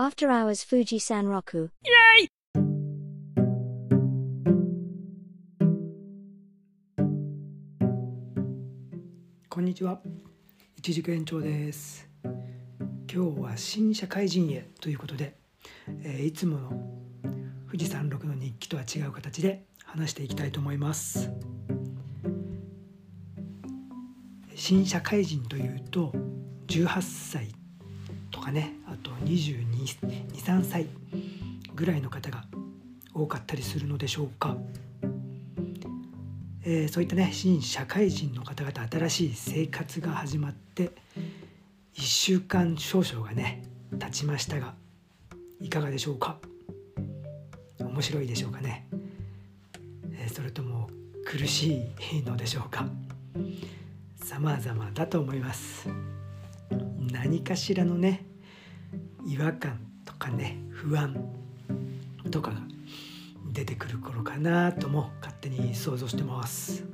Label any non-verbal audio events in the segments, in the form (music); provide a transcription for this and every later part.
After Hours Fuji Sanroku. こんにちは一軸延長です今日は新社会人へということで、えーいつもの富士山麓の日記とは違う形で話していきたいと思います新社会人というと18歳とかねあと223歳ぐらいの方が多かったりするのでしょうか。えーそういったね新社会人の方々新しい生活が始まって1週間少々がね経ちましたがいかがでしょうか。面白いでしょうかね、えーそれとも苦しいのでしょうか。様々だと思います。何かしらのね違和感とかね不安とかが出てくる頃かなとも勝手に想像してます。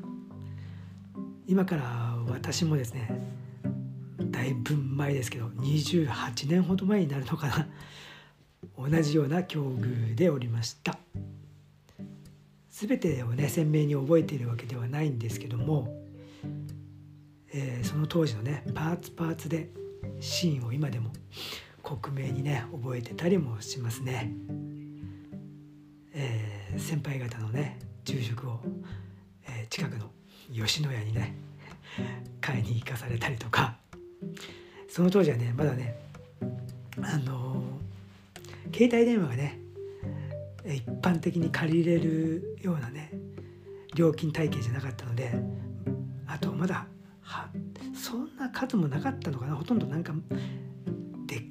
今から私もですねだいぶ前ですけど28年ほど前になるのかな。同じような境遇でおりました。全てをね鮮明に覚えているわけではないんですけども、えーその当時のねパーツパーツでシーンを今でも克明にね覚えてたりもしますね。えー先輩方のね昼食を、えー近くの吉野家にね (laughs) 買いに行かされたりとかその当時はねまだねあのー携帯電話がね一般的に借りれるようなね料金体系じゃなかったのであとまだはそんな数もなかったのかなほとんどなんか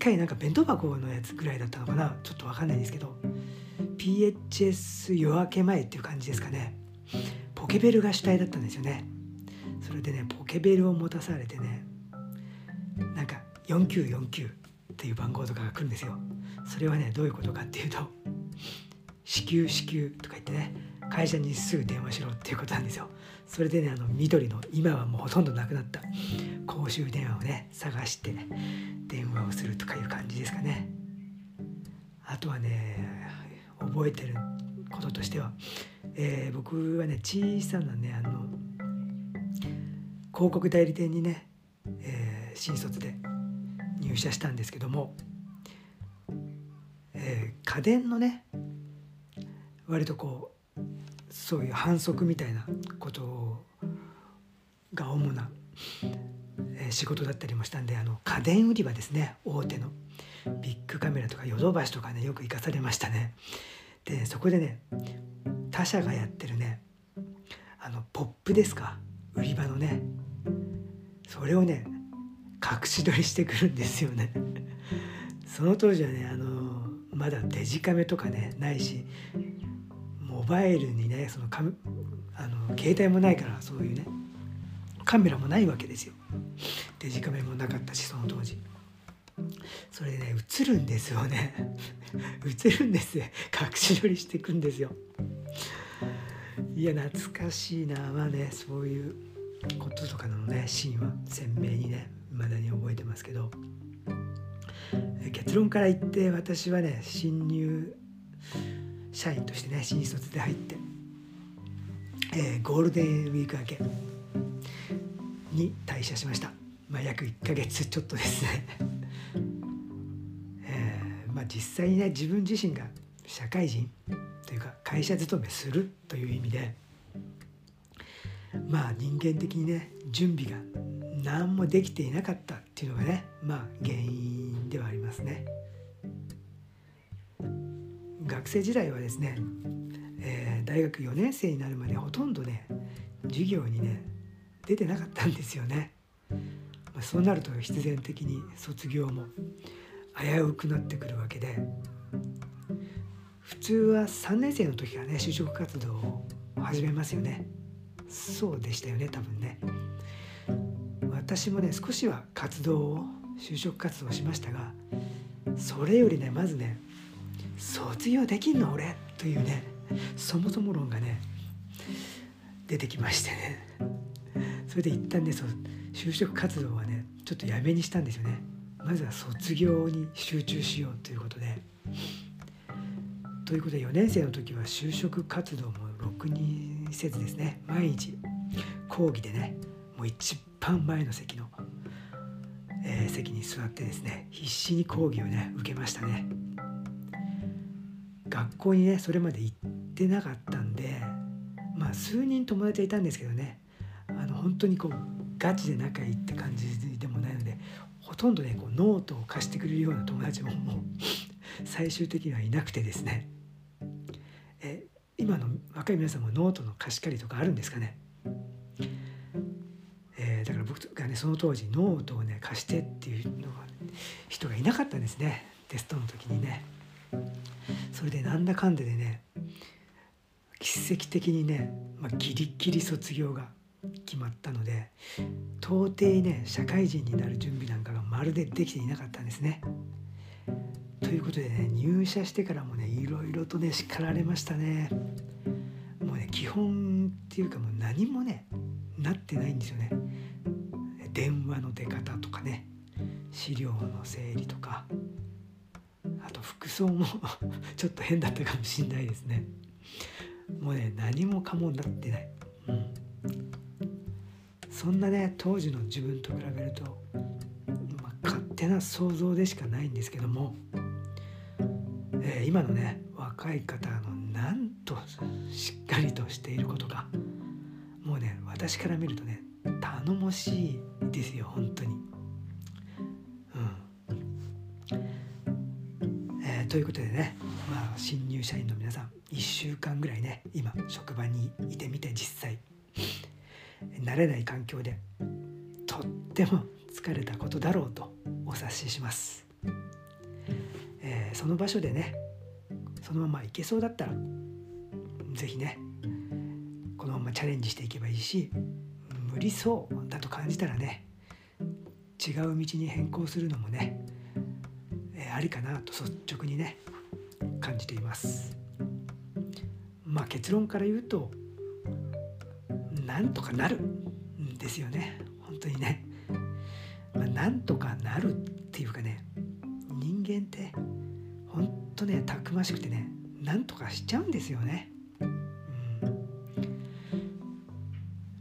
でっかいなんか弁当箱のやつぐらいだったのかな？ちょっとわかんないですけど。PHS 夜明け前っていう感じですかね。ポケベルが主体だったんですよね。それでねポケベルを持たされてねなんか4949っていう番号とかが来るんですよ。それはねどういうことかっていうと至急至急とか言ってね会社にすぐ電話しろっていうことなんですよ。それでねあの緑の今はもうほとんどなくなった公衆電話をね探して電話をするとかいう感じですかね。あとはね覚えてることとしては、えー僕はね小さなねあの広告代理店にね、えー新卒で入社したんですけども、えー家電のね割とこうそういう反則みたいなことが主な、え仕事だったりもしたんであの家電売り場ですね。大手の。ビッグカメラとかヨドバシとかねよく行かされましたね。でそこでね他社がやってるねあのポップですか？売り場のね。それをね隠し撮りしてくるんですよね。その当時はねあのまだデジカメとかねないしモバイルにねそのカメあの携帯もないからそういうねカメラもないわけですよ。デジカメもなかったしその当時。それでね映るんですよね。(laughs) 映るんですよ。隠し撮りしていくんですよ。いや懐かしいな。まあねそういうこととかのねシーンは鮮明にね未だに覚えてますけど。結論から言って私はね新入社員としてね新卒で入って、えーゴールデンウィーク明けに退社しました。まあ約1ヶ月ちょっとですね。(laughs) えーまあ実際にね自分自身が社会人というか会社勤めするという意味でまあ人間的にね準備が何もできていなかったっていうのがねまあ原因ではありますね。学生時代はですね、えー大学4年生になるまでほとんどね授業にね出てなかったんですよね、まあ、そうなると必然的に卒業も危うくなってくるわけで普通は3年生の時からね就職活動を始めますよね。そうでしたよね多分ね。私もね少しは活動を就職活動しましたがそれよりねまずね卒業できんの俺？というねそもそも論がね出てきましてね。それで一旦ねそ就職活動はねちょっとやめにしたんですよね。まずは卒業に集中しようということで。ということで4年生の時は就職活動もろくにせずですね毎日講義でねもう一番前の席の、えー、席に座ってですね必死に講義をね受けましたね。学校にねそれまで行ってなかったんでまあ数人友達はいたんですけどねあの本当にこうガチで仲いいって感じでもないのでほとんどねこうノートを貸してくれるような友達ももう最終的にはいなくてですね。え今の若い皆さんもノートの貸し借りとかあるんですかね？えー、だから僕がねその当時ノートをね貸してっていうのが人がいなかったんですねテストの時にね。それでなんだかんででね奇跡的にね、まあ、ギリギリ卒業が決まったので到底ね社会人になる準備なんかがまるでできていなかったんですね。ということでね入社してからもねいろいろとね叱られましたね。もうね基本っていうかもう何もねなってないんですよね。電話の出方とかね資料の整理とか服装も (laughs) ちょっと変だったかもしんないですね。もうね何もかもなってない。うんそんなね当時の自分と比べると、まあ、勝手な想像でしかないんですけども、えー、今のね若い方のなんとしっかりとしていることがもうね私から見るとね頼もしいですよ本当に。ということでね、まあ、新入社員の皆さん1週間ぐらいね今職場にいてみて実際慣れない環境でとっても疲れたことだろうとお察しします、えー、その場所でねそのまま行けそうだったら是非ねこのままチャレンジしていけばいいし無理そうだと感じたらね違う道に変更するのもね、ありかなと率直にね感じています。まあ結論から言うとなんとかなるんですよね。本当にね、まあ、なんとかなるっていうかね人間って本当ねたくましくてねなんとかしちゃうんですよね、うん。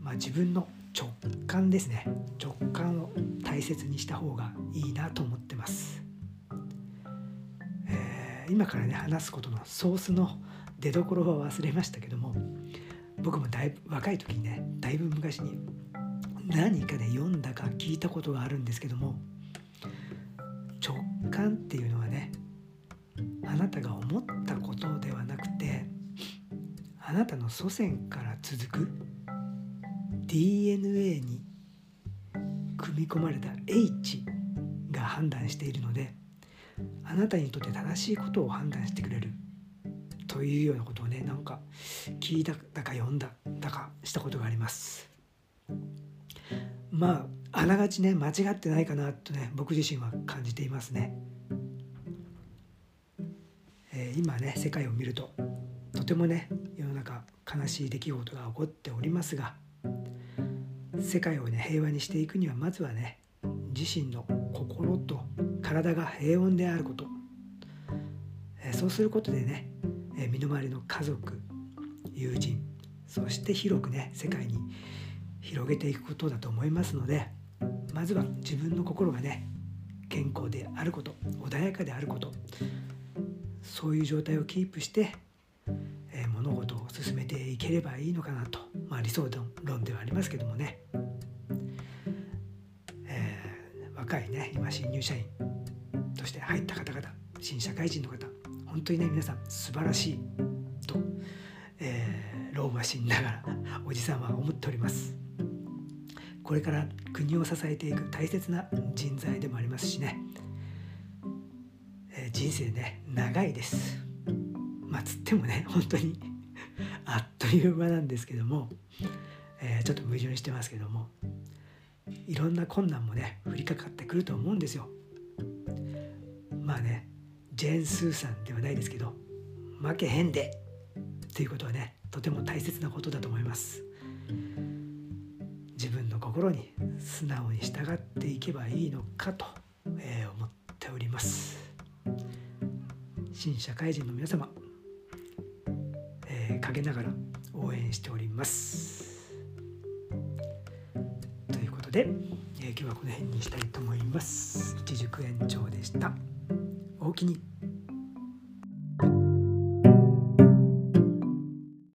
まあ、自分の直感ですね。直感を大切にした方がいいなと思ってます、今からね話すことのソースの出どころは忘れましたけども僕もだいぶ若い時にねだいぶ昔に何かで読んだか聞いたことがあるんですけども直感っていうのはねあなたが思ったことではなくてあなたの祖先から続く DNA に組み込まれた H が判断しているのであなたにとって正しいことを判断してくれる。というようなことをねなんか聞いただか読んだだかしたことがあります。まああながちね間違ってないかなとね僕自身は感じていますね、えー、今ね世界を見るととてもね世の中悲しい出来事が起こっておりますが世界をね平和にしていくにはまずはね自身の心と体が平穏であること、え、そうすることでねえ身の回りの家族友人そして広くね世界に広げていくことだと思いますのでまずは自分の心がね健康であること穏やかであることそういう状態をキープして、え、物事を進めていければいいのかなと、まあ、理想論ではありますけどもね、えー、若いね今新入社員。として入った方々新社会人の方本当にね皆さん素晴らしいと、えー、老婆心ながらおじさんは思っております。これから国を支えていく大切な人材でもありますしね、えー、人生ね長いです。まあつってもね本当にあっという間なんですけども、えー、ちょっと矛盾してますけどもいろんな困難もね降りかかってくると思うんですよ。まあねジェーン・スーさんではないですけど負けへんでっていうことはねとても大切なことだと思います。自分の心に素直に従っていけばいいのかと、えー、思っております。新社会人の皆様、えー、陰ながら応援しております。ということで、えー、今日はこの辺にしたいと思います。一塾延長でした。おおきに。